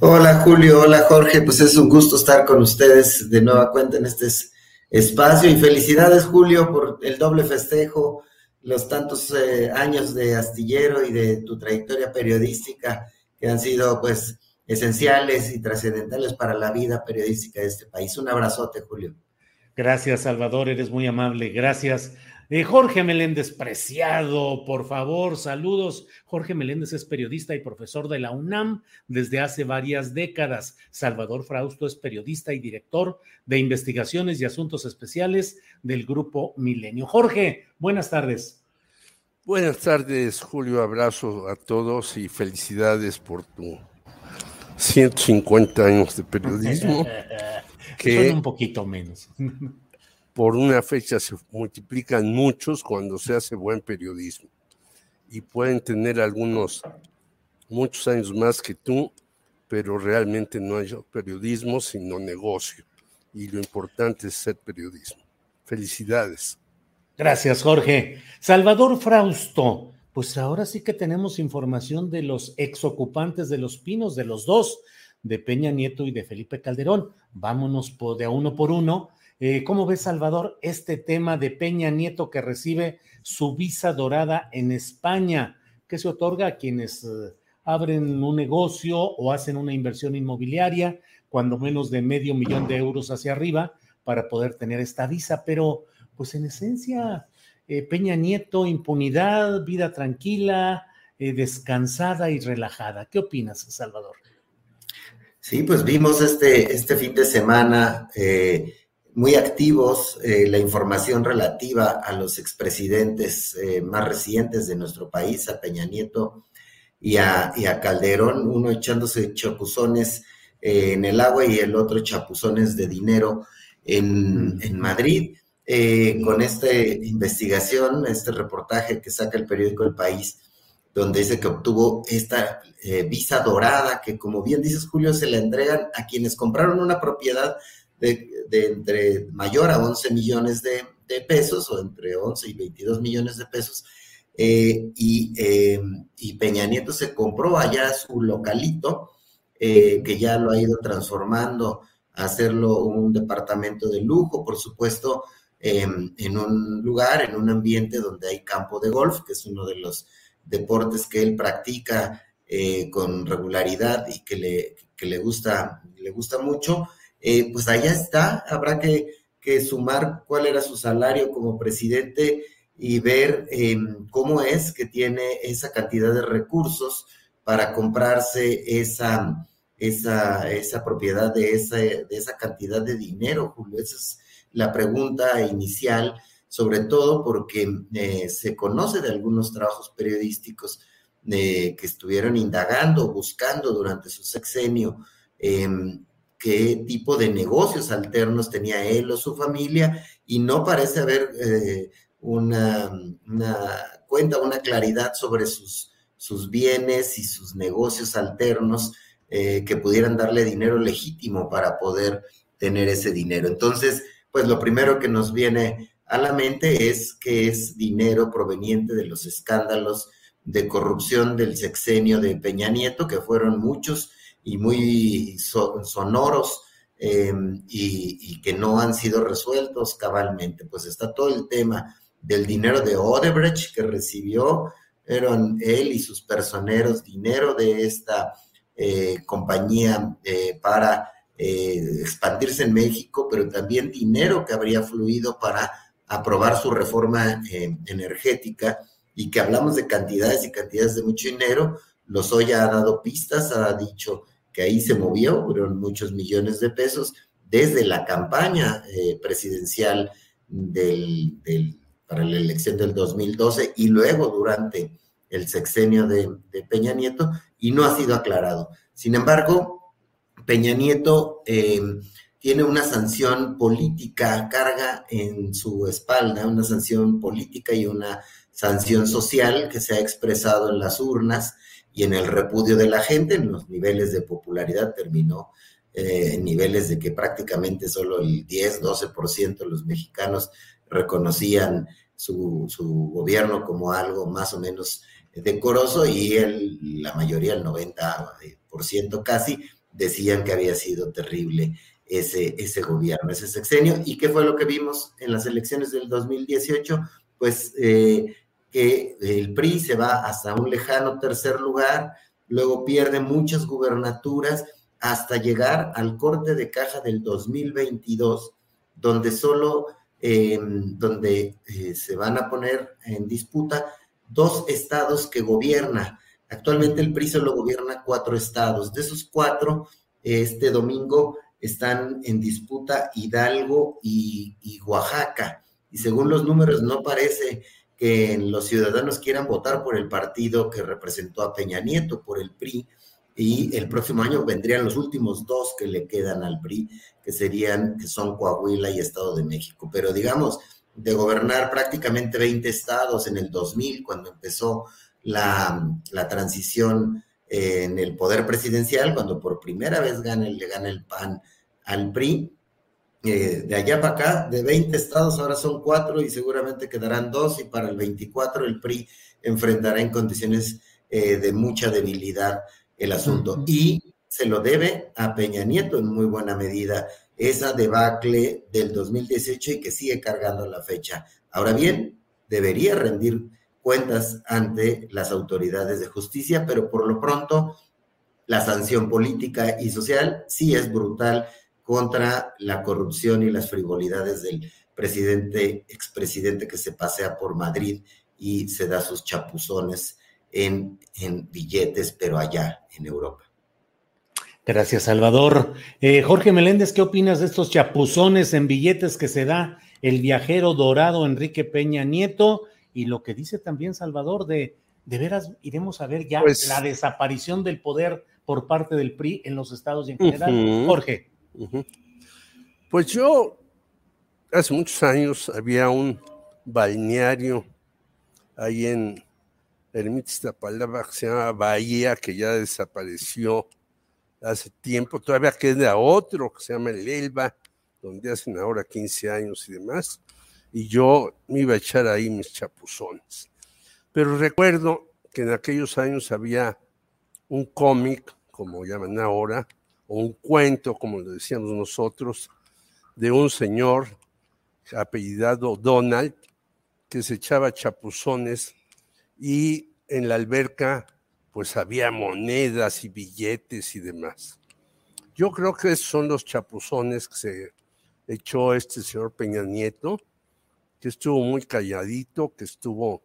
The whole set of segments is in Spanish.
Hola Julio, hola Jorge, pues es un gusto estar con ustedes de nueva cuenta en este espacio y felicidades Julio por el doble festejo, los tantos eh, años de astillero y de tu trayectoria periodística que han sido pues esenciales y trascendentales para la vida periodística de este país. Un abrazote Julio. Gracias Salvador, eres muy amable, gracias. Eh, Jorge Meléndez, preciado, por favor, saludos. Jorge Meléndez es periodista y profesor de la UNAM desde hace varias décadas. Salvador Frausto es periodista y director de investigaciones y asuntos especiales del Grupo Milenio. Jorge, buenas tardes. Buenas tardes, Julio. Abrazo a todos y felicidades por tu 150 años de periodismo. que Son un poquito menos por una fecha se multiplican muchos cuando se hace buen periodismo y pueden tener algunos muchos años más que tú, pero realmente no hay periodismo sino negocio y lo importante es ser periodismo. Felicidades. Gracias, Jorge. Salvador Frausto, pues ahora sí que tenemos información de los exocupantes de los pinos, de los dos, de Peña Nieto y de Felipe Calderón. Vámonos de a uno por uno eh, ¿Cómo ves, Salvador, este tema de Peña Nieto que recibe su visa dorada en España, que se otorga a quienes eh, abren un negocio o hacen una inversión inmobiliaria, cuando menos de medio millón de euros hacia arriba, para poder tener esta visa? Pero, pues en esencia, eh, Peña Nieto, impunidad, vida tranquila, descansada y relajada. ¿Qué opinas, Salvador? Sí, pues vimos este, este fin de semana muy activos eh, la información relativa a los expresidentes eh, más recientes de nuestro país, a Peña Nieto y a, Calderón, uno echándose chapuzones eh, en el agua y el otro chapuzones de dinero en, en Madrid. con esta investigación, este reportaje que saca el periódico El País, donde dice que obtuvo esta visa dorada, que como bien dices Julio, se la entregan a quienes compraron una propiedad de, entre mayor a 11 millones de, pesos o entre 11 y 22 millones de pesos. Eh, em, y, Peña Nieto se compró allá su localito, eh, que ya lo ha ido transformando a hacerlo un departamento de lujo, por supuesto, em, en un lugar, en un ambiente donde hay campo de golf, que es uno de los deportes que él practica eh, con regularidad y que le, que le, gusta, le gusta mucho. Eh, pues allá está, habrá que, sumar cuál era su salario como presidente y ver em, cómo es que tiene esa cantidad de recursos para comprarse esa, esa, esa propiedad de esa, de esa cantidad de dinero, Julio. Esa es la pregunta inicial, sobre todo porque eh, se conoce de algunos trabajos periodísticos eh, que estuvieron indagando, buscando durante su sexenio em, qué tipo de negocios alternos tenía él o su familia y no parece haber eh, una, cuenta, una claridad sobre sus, sus bienes y sus negocios alternos eh, que pudieran darle dinero legítimo para poder tener ese dinero. Entonces, pues lo primero que nos viene a la mente es que es dinero proveniente de los escándalos de corrupción del sexenio de Peña Nieto, que fueron muchos y muy sonoros em, y, que no han sido resueltos cabalmente. Pues está todo el tema del dinero de Odebrecht que recibió, eran él y sus personeros dinero de esta eh, compañía eh, para eh, expandirse en México, pero también dinero que habría fluido para aprobar su reforma energética y que hablamos de cantidades y cantidades de mucho dinero. Lozoya ha dado pistas, ha dicho que ahí se movió, fueron muchos millones de pesos desde la campaña presidencial del, para la elección del 2012 y luego durante el sexenio de, Peña Nieto y no ha sido aclarado. Sin embargo, Peña Nieto eh, tiene una sanción política, carga en su espalda, una sanción política y una sanción social que se ha expresado en las urnas y en el repudio de la gente, en los niveles de popularidad terminó eh, en niveles de que prácticamente solo el 10, 12% de los mexicanos reconocían su, su, gobierno como algo más o menos decoroso y el, la mayoría, el 90% casi, decían que había sido terrible ese, ese gobierno, ese sexenio. ¿Y qué fue lo que vimos en las elecciones del 2018? Pues eh, que el PRI se va hasta un lejano tercer lugar, luego pierde muchas gubernaturas hasta llegar al corte de caja del 2022, donde solo, eh, donde eh, se van a poner en disputa dos estados que gobierna. Actualmente el PRI solo gobierna cuatro estados. De esos cuatro, este domingo están en disputa Hidalgo y, Oaxaca. Y según los números, no parece que los ciudadanos quieran votar por el partido que representó a Peña Nieto, por el PRI. Y el próximo año vendrían los últimos dos que le quedan al PRI, que serían, que son Coahuila y Estado de México. Pero digamos, de gobernar prácticamente 20 estados en el 2000, cuando empezó la, transición en el poder presidencial, cuando por primera vez gana, le gana el PAN al PRI. Eh, de allá para acá, de 20 estados, ahora son cuatro y seguramente quedarán dos y para el 24 el PRI enfrentará en condiciones eh, de mucha debilidad el asunto. Y se lo debe a Peña Nieto en muy buena medida esa debacle del 2018 y que sigue cargando la fecha. Ahora bien, debería rendir cuentas ante las autoridades de justicia, pero por lo pronto la sanción política y social sí es brutal contra la corrupción y las frivolidades del presidente, expresidente que se pasea por Madrid y se da sus chapuzones en, en billetes, pero allá en Europa. Gracias, Salvador. Eh, Jorge Meléndez, ¿qué opinas de estos chapuzones en billetes que se da el viajero dorado Enrique Peña Nieto? Y lo que dice también Salvador de, de veras, iremos a ver ya pues la desaparición del poder por parte del PRI en los estados y en general. Jorge. Pues yo, hace muchos años había un balneario ahí en Ermita palabra que se llama Bahía, que ya desapareció hace tiempo, todavía queda otro que se llama el Elba, donde hacen ahora 15 años y demás, y yo me iba a echar ahí mis chapuzones. Pero recuerdo que en aquellos años había un cómic, como llaman ahora, o un cuento, como lo decíamos nosotros, de un señor apellidado Donald, que se echaba chapuzones y en la alberca pues había monedas y billetes y demás. Yo creo que esos son los chapuzones que se echó este señor Peña Nieto, que estuvo muy calladito, que estuvo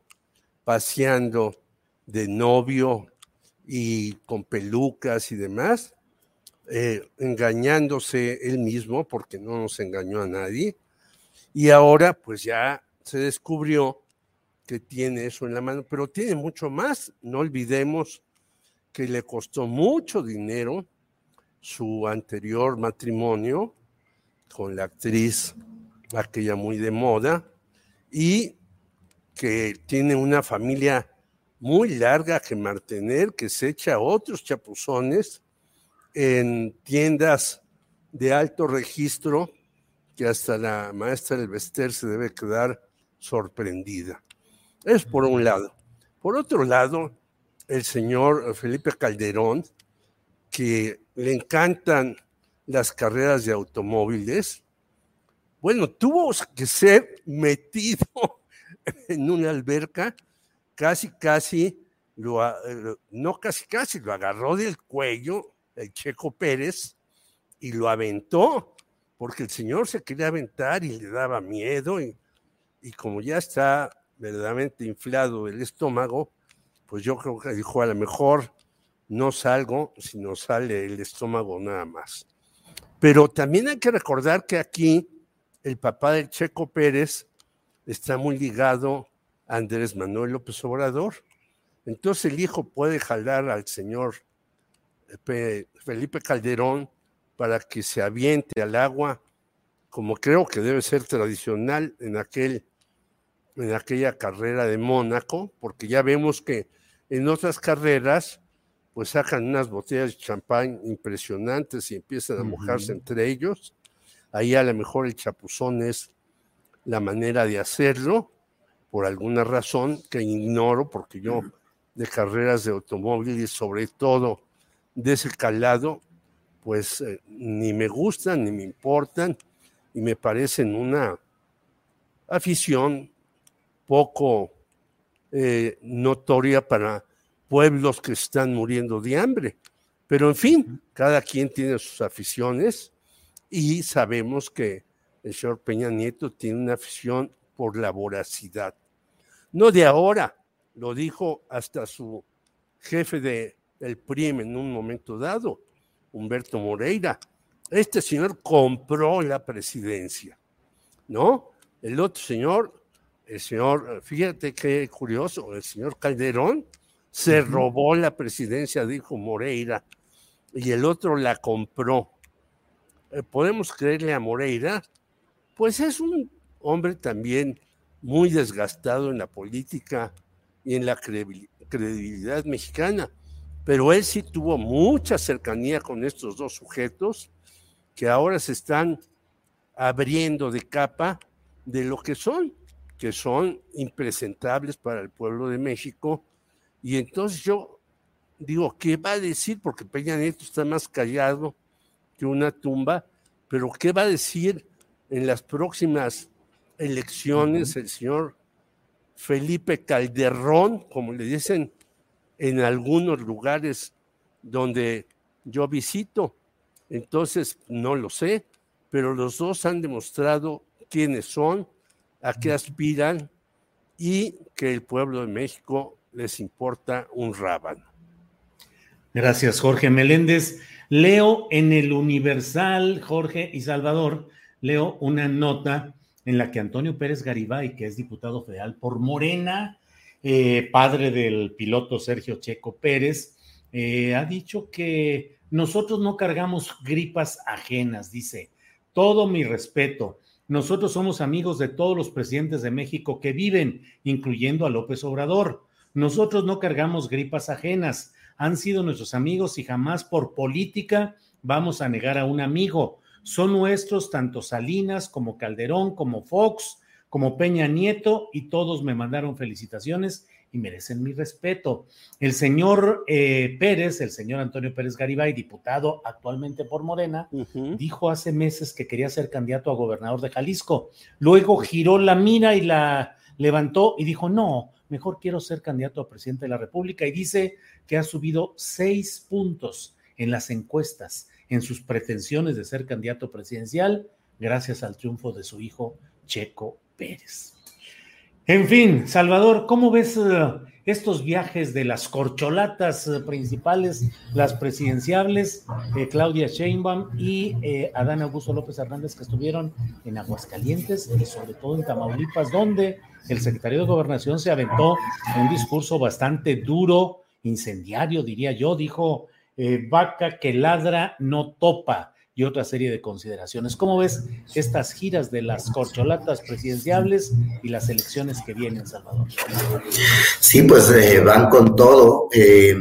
paseando de novio y con pelucas y demás, eh, engañándose él mismo, porque no nos engañó a nadie, y ahora pues ya se descubrió que tiene eso en la mano, pero tiene mucho más. No olvidemos que le costó mucho dinero su anterior matrimonio con la actriz, aquella muy de moda, y que tiene una familia muy larga que mantener, que se echa otros chapuzones en tiendas de alto registro, que hasta la maestra del Vester se debe quedar sorprendida. Es por un lado. Por otro lado, el señor Felipe Calderón, que le encantan las carreras de automóviles, bueno, tuvo que ser metido en una alberca, casi, casi, lo, no casi, casi, lo agarró del cuello el Checo Pérez y lo aventó, porque el señor se quería aventar y le daba miedo, y, y como ya está verdaderamente inflado el estómago, pues yo creo que dijo, a lo mejor no salgo, sino sale el estómago nada más. Pero también hay que recordar que aquí el papá del Checo Pérez está muy ligado a Andrés Manuel López Obrador. Entonces el hijo puede jalar al señor Felipe Calderón para que se aviente al agua, como creo que debe ser tradicional en, aquel, en aquella carrera de Mónaco, porque ya vemos que en otras carreras pues sacan unas botellas de champán impresionantes y empiezan a mojarse entre ellos. Ahí a lo mejor el chapuzón es la manera de hacerlo, por alguna razón que ignoro, porque yo de carreras de automóviles, sobre todo de ese calado, pues eh, ni me gustan ni me importan y me parecen una afición poco eh, notoria para pueblos que están muriendo de hambre. Pero en fin, cada quien tiene sus aficiones y sabemos que el señor Peña Nieto tiene una afición por la voracidad. No de ahora, lo dijo hasta su jefe de, del PRIM en un momento dado, Humberto Moreira. Este señor compró la presidencia, ¿no? El otro señor, el señor, fíjate qué curioso, el señor Calderón, se robó la presidencia, dijo Moreira, y el otro la compró. Eh, ¿Podemos creerle a Moreira? Pues es un hombre también muy desgastado en la política y en la credibilidad mexicana, pero él sí tuvo mucha cercanía con estos dos sujetos que ahora se están abriendo de capa de lo que son, que son impresentables para el pueblo de México y entonces yo digo, ¿qué va a decir? Porque Peña Nieto está más callado que una tumba, pero ¿qué va a decir en las próximas elecciones el señor Felipe Calderón, como le dicen en algunos lugares donde yo visito? Entonces, no lo sé, pero los dos han demostrado quiénes son, a qué aspiran y que el pueblo de México les importa un rábano. Gracias, Jorge Meléndez. Leo en el Universal, Jorge y Salvador, leo una nota en la que Antonio Pérez Garibay, que es diputado federal por Morena, eh, padre del piloto Sergio Checo Pérez, eh, ha dicho que nosotros no cargamos gripas ajenas, dice. Todo mi respeto. Nosotros somos amigos de todos los presidentes de México que viven, incluyendo a López Obrador. Nosotros no cargamos gripas ajenas, han sido nuestros amigos y jamás por política vamos a negar a un amigo. Son nuestros tanto Salinas como Calderón, como Fox, como Peña Nieto y todos me mandaron felicitaciones y merecen mi respeto. El señor eh, Pérez, el señor Antonio Pérez Garibay, diputado actualmente por Morena, dijo hace meses que quería ser candidato a gobernador de Jalisco. Luego giró la mira y la levantó y dijo, no, mejor quiero ser candidato a presidente de la República y dice que ha subido seis puntos en las encuestas, en sus pretensiones de ser candidato presidencial, gracias al triunfo de su hijo Checo Pérez. En fin, Salvador, ¿cómo ves eh, estos viajes de las corcholatas eh, principales, las presidenciables, eh, Claudia Sheinbaum y Adán Augusto López Hernández, que estuvieron en Aguascalientes y sobre todo en Tamaulipas, donde el secretario de Gobernación se aventó un discurso bastante duro, incendiario, diría yo, dijo, vaca que ladra no topa y otra serie de consideraciones. ¿Cómo ves estas giras de las corcholatas presidenciables y las elecciones que vienen, Salvador? Sí, pues eh, van con todo. Eh,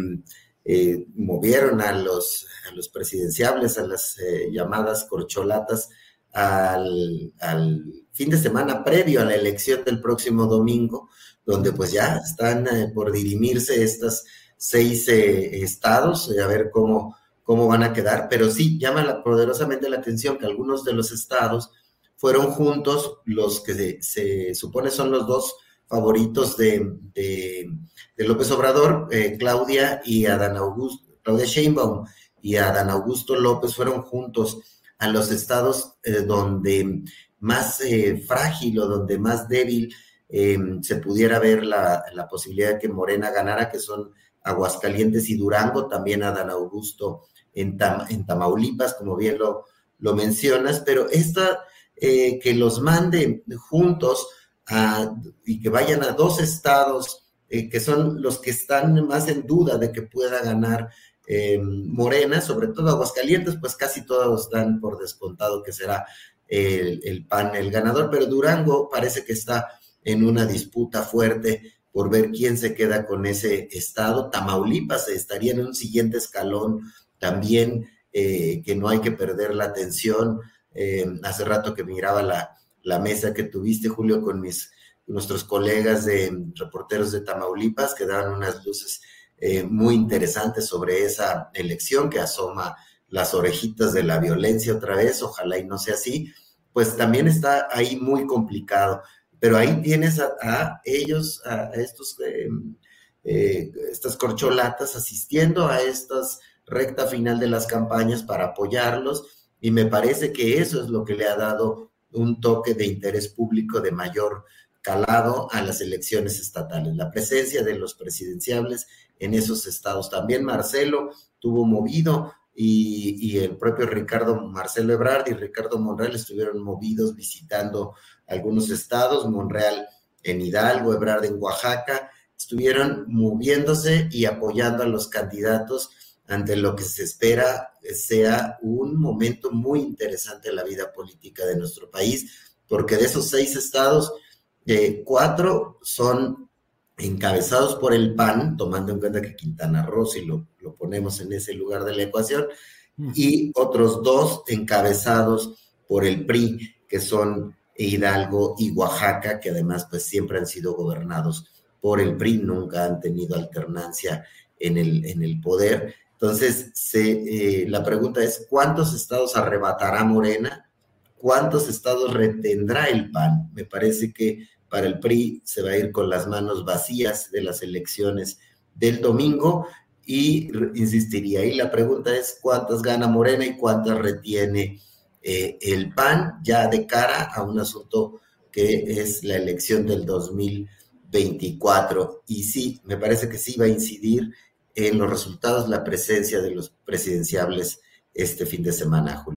movieron a los, a presidenciables, a las llamadas corcholatas, al, al fin de semana previo a la elección del próximo domingo, donde pues ya están eh, por dirimirse estas seis eh, estados, a ver cómo, cómo van a quedar, pero sí llama poderosamente la atención que algunos de los estados fueron juntos los que se, supone son los dos favoritos de, de, López Obrador, Claudia y Adán Augusto, Claudia Sheinbaum y Adán Augusto López fueron juntos a los estados donde más frágil o donde más débil se pudiera ver la, posibilidad de que Morena ganara, que son Aguascalientes y Durango, también Adán Augusto en, en Tamaulipas, como bien lo, mencionas, pero esta, eh, que los mande juntos y que vayan a dos estados eh, que son los que están más en duda de que pueda ganar em, Morena, sobre todo Aguascalientes, pues casi todos dan por descontado que será el, el PAN el ganador, pero Durango parece que está en una disputa fuerte por ver quién se queda con ese estado. Tamaulipas estaría en un siguiente escalón también, eh, que no hay que perder la atención. Eh, hace rato que miraba la, la, mesa que tuviste, Julio, con mis, nuestros colegas de reporteros de Tamaulipas, que daban unas luces eh, muy interesantes sobre esa elección que asoma las orejitas de la violencia otra vez, ojalá y no sea así, pues también está ahí muy complicado pero ahí tienes a, ellos, a, estos, eh, eh, estas corcholatas asistiendo a esta recta final de las campañas para apoyarlos y me parece que eso es lo que le ha dado un toque de interés público de mayor calado a las elecciones estatales, la presencia de los presidenciables en esos estados. También Marcelo tuvo movido y, el propio Ricardo Marcelo Ebrard y Ricardo Monreal estuvieron movidos visitando algunos estados, Monreal en Hidalgo, Ebrard en Oaxaca, estuvieron moviéndose y apoyando a los candidatos ante lo que se espera sea un momento muy interesante en la vida política de nuestro país, porque de esos seis estados, eh, cuatro son encabezados por el PAN, tomando en cuenta que Quintana Roo, si lo, lo ponemos en ese lugar de la ecuación, y otros dos encabezados por el PRI, que son Hidalgo y Oaxaca, que además pues siempre han sido gobernados por el PRI, nunca han tenido alternancia en el, en el poder. Entonces, se, eh, la pregunta es, ¿cuántos estados arrebatará Morena? ¿Cuántos estados retendrá el PAN? Me parece que para el PRI se va a ir con las manos vacías de las elecciones del domingo y insistiría, y la pregunta es, ¿cuántas gana Morena y cuántas retiene eh, el PAN ya de cara a un asunto que es la elección del 2024. Y sí, me parece que sí va a incidir en los resultados la presencia de los presidenciables este fin de semana, Julio.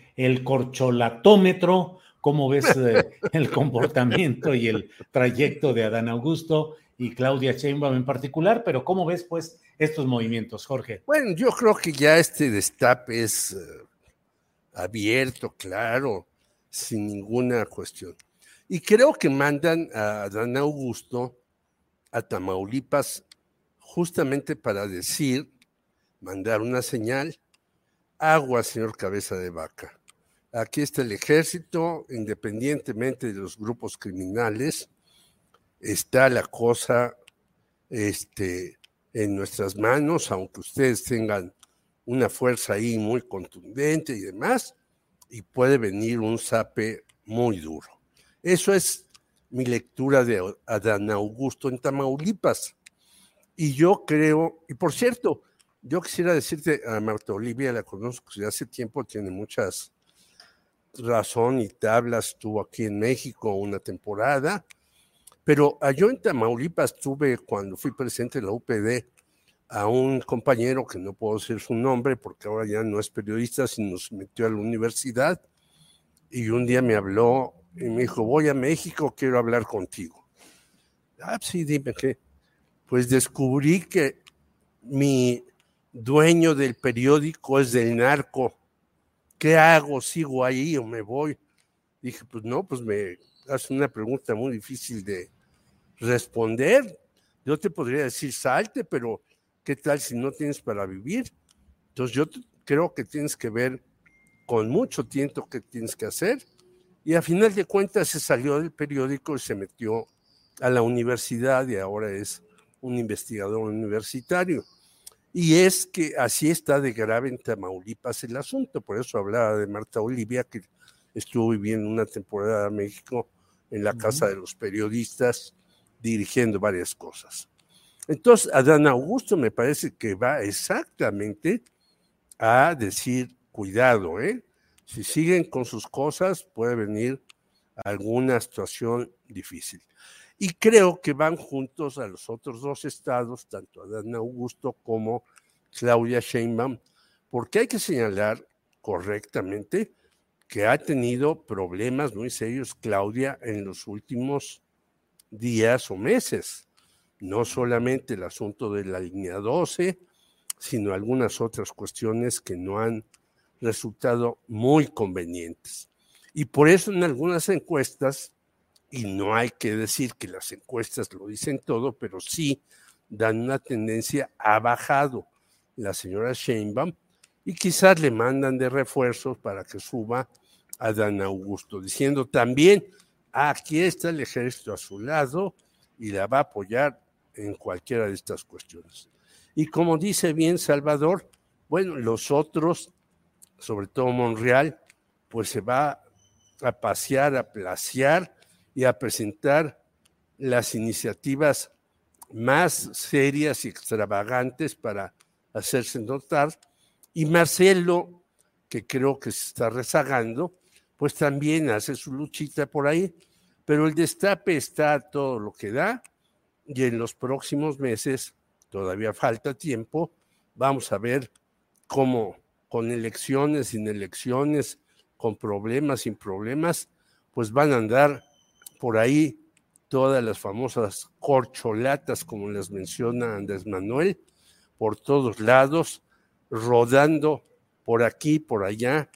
el corcholatómetro, ¿Cómo ves eh, el comportamiento y el trayecto de Adán Augusto y Claudia Sheinbaum en particular? Pero ¿cómo ves, pues, estos movimientos, Jorge? Bueno, yo creo que ya este destape es eh, abierto, claro, sin ninguna cuestión. Y creo que mandan a Adán Augusto a Tamaulipas justamente para decir, mandar una señal, agua, señor cabeza de vaca. Aquí está el ejército, independientemente de los grupos criminales, está la cosa este, en nuestras manos, aunque ustedes tengan una fuerza ahí muy contundente y demás, y puede venir un sape muy duro. Eso es mi lectura de Adán Augusto en Tamaulipas. Y yo creo, y por cierto, yo quisiera decirte a Marta Olivia, la conozco desde hace tiempo, tiene muchas razón y tablas, estuvo aquí en México una temporada, pero yo en Tamaulipas tuve, cuando fui presidente de la UPD, a un compañero que no puedo decir su nombre porque ahora ya no es periodista, sino se metió a la universidad y un día me habló y me dijo, voy a México, quiero hablar contigo. Ah, sí, dime qué. Pues descubrí que mi dueño del periódico es del narco ¿qué hago? ¿Sigo ahí o me voy? Dije, pues no, pues me hace una pregunta muy difícil de responder. Yo te podría decir, salte, pero ¿qué tal si no tienes para vivir? Entonces yo creo que tienes que ver con mucho tiempo qué tienes que hacer. Y a final de cuentas se salió del periódico y se metió a la universidad y ahora es un investigador universitario. Y es que así está de grave en Tamaulipas el asunto. Por eso hablaba de Marta Olivia, que estuvo viviendo una temporada en México en la Casa de los Periodistas, dirigiendo varias cosas. Entonces, Adán Augusto me parece que va exactamente a decir, cuidado, ¿eh? Si siguen con sus cosas, puede venir alguna situación difícil. Y creo que van juntos a los otros dos estados, tanto Adán Augusto como Claudia Sheinbaum, porque hay que señalar correctamente que ha tenido problemas muy serios Claudia en los últimos días o meses. No solamente el asunto de la línea 12, sino algunas otras cuestiones que no han resultado muy convenientes. Y por eso en algunas encuestas y no hay que decir que las encuestas lo dicen todo, pero sí dan una tendencia a bajado la señora Sheinbaum y quizás le mandan de refuerzos para que suba a Dan Augusto, diciendo también, aquí está el ejército a su lado y la va a apoyar en cualquiera de estas cuestiones. Y como dice bien Salvador, bueno, los otros, sobre todo Monreal, pues se va a pasear, a placear, y a presentar las iniciativas más serias y extravagantes para hacerse notar. Y Marcelo, que creo que se está rezagando, pues también hace su luchita por ahí, pero el destape está todo lo que da y en los próximos meses, todavía falta tiempo, vamos a ver cómo con elecciones, sin elecciones, con problemas, sin problemas, pues van a andar por ahí todas las famosas corcholatas, como les menciona Andrés Manuel, por todos lados, rodando por aquí, por allá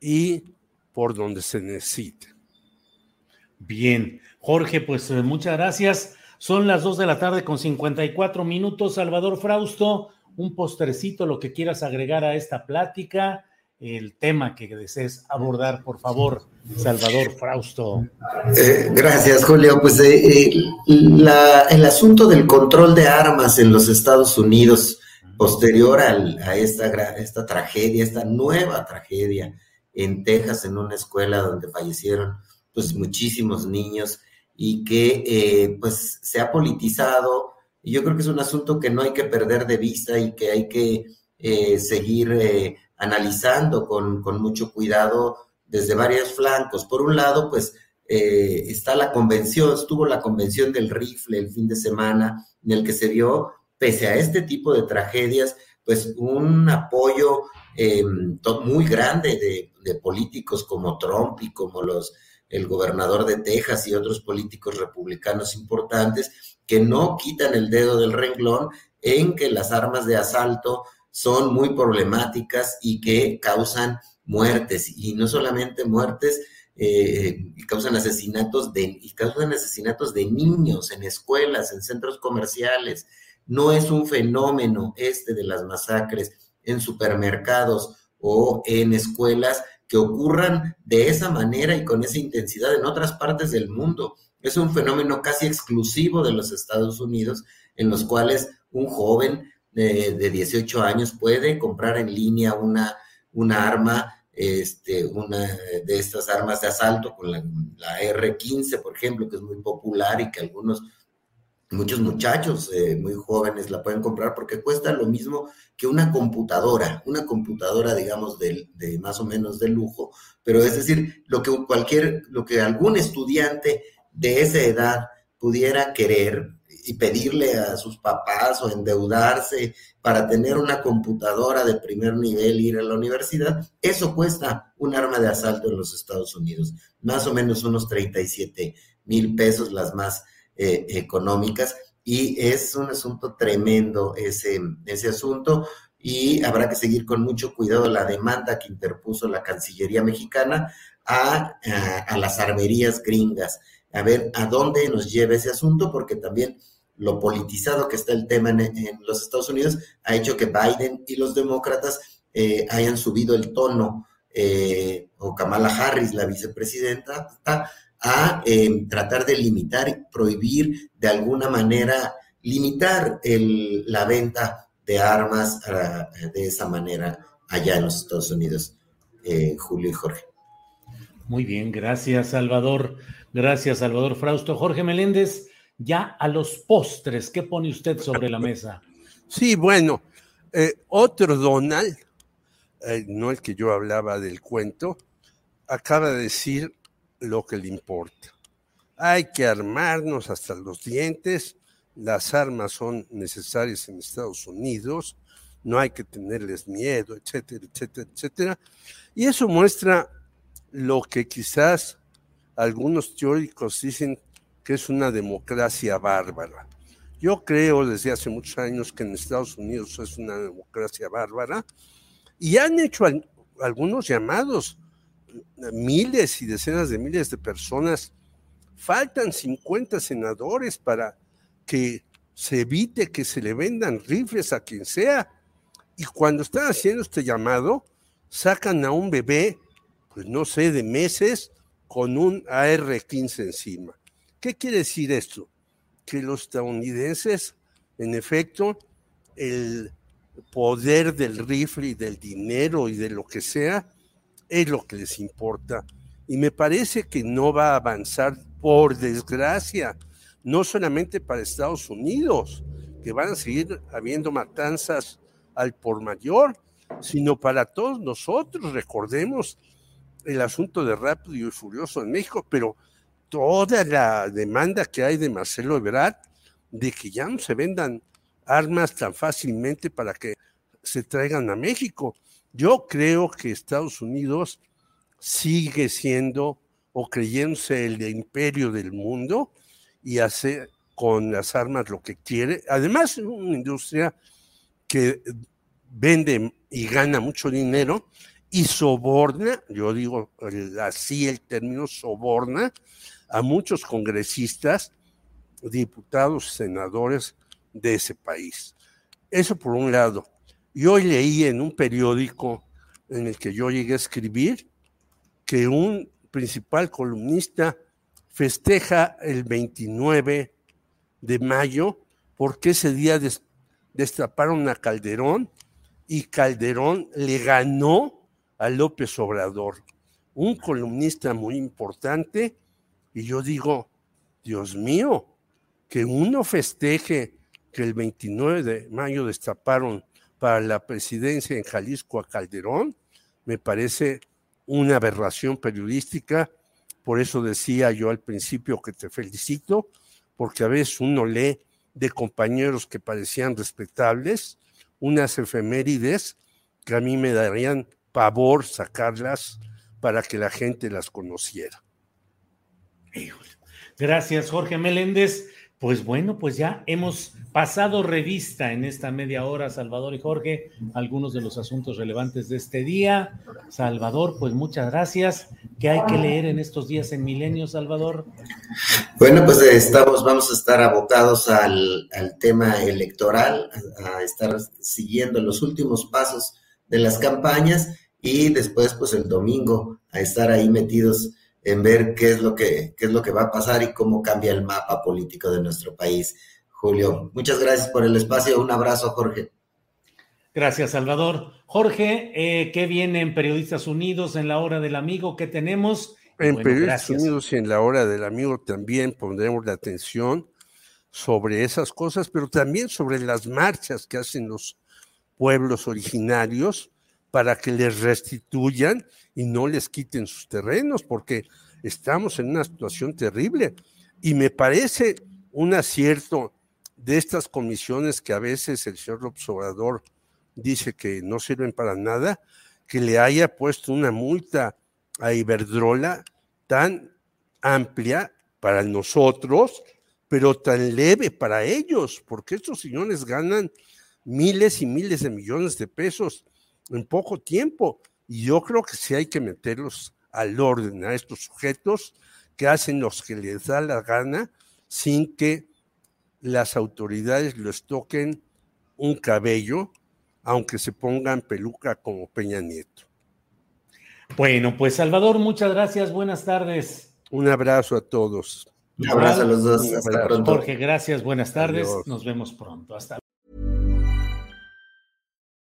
y por donde se necesite. Bien, Jorge, pues eh, muchas gracias. Son las dos de la tarde con 54 minutos. Salvador Frausto, un postrecito, lo que quieras agregar a esta plática el tema que desees abordar, por favor, Salvador Frausto. Eh, gracias, Julio. Pues eh, eh, el asunto del control de armas en los Estados Unidos, posterior a esta, esta tragedia, esta nueva tragedia en Texas, en una escuela donde fallecieron pues muchísimos niños y que pues se ha politizado. Yo creo que es un asunto que no hay que perder de vista y que hay que seguir analizando con, mucho cuidado desde varios flancos. Por un lado, pues eh, está la convención, estuvo la convención del rifle el fin de semana, en el que se vio, pese a este tipo de tragedias, pues un apoyo em, muy grande de, de, políticos como Trump y como los el gobernador de Texas y otros políticos republicanos importantes que no quitan el dedo del renglón en que las armas de asalto son muy problemáticas y que causan muertes, y no solamente muertes, eh, causan asesinatos de, y causan asesinatos de niños en escuelas, en centros comerciales. No es un fenómeno este de las masacres en supermercados o en escuelas que ocurran de esa manera y con esa intensidad en otras partes del mundo. Es un fenómeno casi exclusivo de los Estados Unidos, en los cuales un joven de, de 18 años puede comprar en línea una, una arma este, una de estas armas de asalto con la, R-15, por ejemplo, que es muy popular y que algunos, muchos muchachos eh, muy jóvenes la pueden comprar porque cuesta lo mismo que una computadora, una computadora, digamos, de, de más o menos de lujo, pero es decir, lo que cualquier, lo que algún estudiante de esa edad pudiera querer y pedirle a sus papás o endeudarse para tener una computadora de primer nivel ir a la universidad, eso cuesta un arma de asalto en los Estados Unidos, más o menos unos 37 mil pesos las más eh, económicas. Y es un asunto tremendo ese, ese asunto. Y habrá que seguir con mucho cuidado la demanda que interpuso la Cancillería mexicana a, a las armerías gringas, a ver a dónde nos lleva ese asunto, porque también lo politizado que está el tema en, los Estados Unidos ha hecho que Biden y los demócratas eh, hayan subido el tono, eh, o Kamala Harris, la vicepresidenta, a em, tratar de limitar prohibir de alguna manera, limitar la venta de armas de esa manera allá en los Estados Unidos, eh, Julio y Jorge. Muy bien, gracias Salvador. Gracias Salvador Frausto. Jorge Meléndez, ya a los postres, ¿qué pone usted sobre la mesa? Sí, bueno, eh, otro Donald, eh, no el que yo hablaba del cuento, acaba de decir lo que le importa. Hay que armarnos hasta los dientes, las armas son necesarias en Estados Unidos, no hay que tenerles miedo, etcétera, etcétera, etcétera. Y eso muestra lo que quizás algunos teóricos dicen que es una democracia bárbara. Yo creo desde hace muchos años que en Estados Unidos es una democracia bárbara y han hecho algunos llamados, miles y decenas de miles de personas. Faltan 50 senadores para que se evite que se le vendan rifles a quien sea. Y cuando están haciendo este llamado, sacan a un bebé, pues no sé, de meses, con un AR-15 encima. ¿Qué quiere decir esto? Que los estadounidenses, en efecto, el poder del rifle y del dinero y de lo que sea es lo que les importa. Y me parece que no va a avanzar, por desgracia, no solamente para Estados Unidos, que van a seguir habiendo matanzas al por mayor, sino para todos nosotros. Recordemos el asunto de Rápido y Furioso en México, pero toda la demanda que hay de Marcelo Ebrard de que ya no se vendan armas tan fácilmente para que se traigan a México. Yo creo que Estados Unidos sigue siendo o creyéndose el imperio del mundo y hace con las armas lo que quiere. Además, es una industria que vende y gana mucho dinero y soborna, yo digo así el término soborna, a muchos congresistas, diputados, senadores de ese país. Eso por un lado. Y hoy leí en un periódico en el que yo llegué a escribir que un principal columnista festeja el 29 de mayo porque ese día destaparon a Calderón y Calderón le ganó a López Obrador, un columnista muy importante y yo digo, Dios mío, que uno festeje que el 29 de mayo destaparon para la presidencia en Jalisco a Calderón, me parece una aberración periodística. Por eso decía yo al principio que te felicito, porque a veces uno lee de compañeros que parecían respetables, unas efemérides que a mí me darían pavor sacarlas para que la gente las conociera. Gracias, Jorge Meléndez. Pues bueno, pues ya hemos pasado revista en esta media hora, Salvador y Jorge, algunos de los asuntos relevantes de este día. Salvador, pues muchas gracias. ¿Qué hay que leer en estos días en Milenio, Salvador? Bueno, pues estamos, vamos a estar abocados al, al tema electoral, a estar siguiendo los últimos pasos de las campañas y después, pues el domingo, a estar ahí metidos en ver qué es lo que, qué es lo que va a pasar y cómo cambia el mapa político de nuestro país. Julio, muchas gracias por el espacio. Un abrazo, Jorge. Gracias, Salvador. Jorge, eh, ¿qué viene en Periodistas Unidos en la hora del amigo? ¿Qué tenemos? En Periodistas Unidos y en la hora del amigo también pondremos la atención sobre esas cosas, pero también sobre las marchas que hacen los pueblos originarios para que les restituyan y no les quiten sus terrenos, porque estamos en una situación terrible. Y me parece un acierto de estas comisiones que a veces el señor observador dice que no sirven para nada, que le haya puesto una multa a Iberdrola tan amplia para nosotros, pero tan leve para ellos, porque estos señores ganan miles y miles de millones de pesos en poco tiempo. Y yo creo que sí hay que meterlos al orden a estos sujetos que hacen los que les da la gana sin que las autoridades les toquen un cabello, aunque se pongan peluca como Peña Nieto. Bueno, pues Salvador, muchas gracias, buenas tardes. Un abrazo a todos. Un abrazo a los dos. Hasta pronto. Jorge, gracias, buenas tardes. Adiós. Nos vemos pronto. Hasta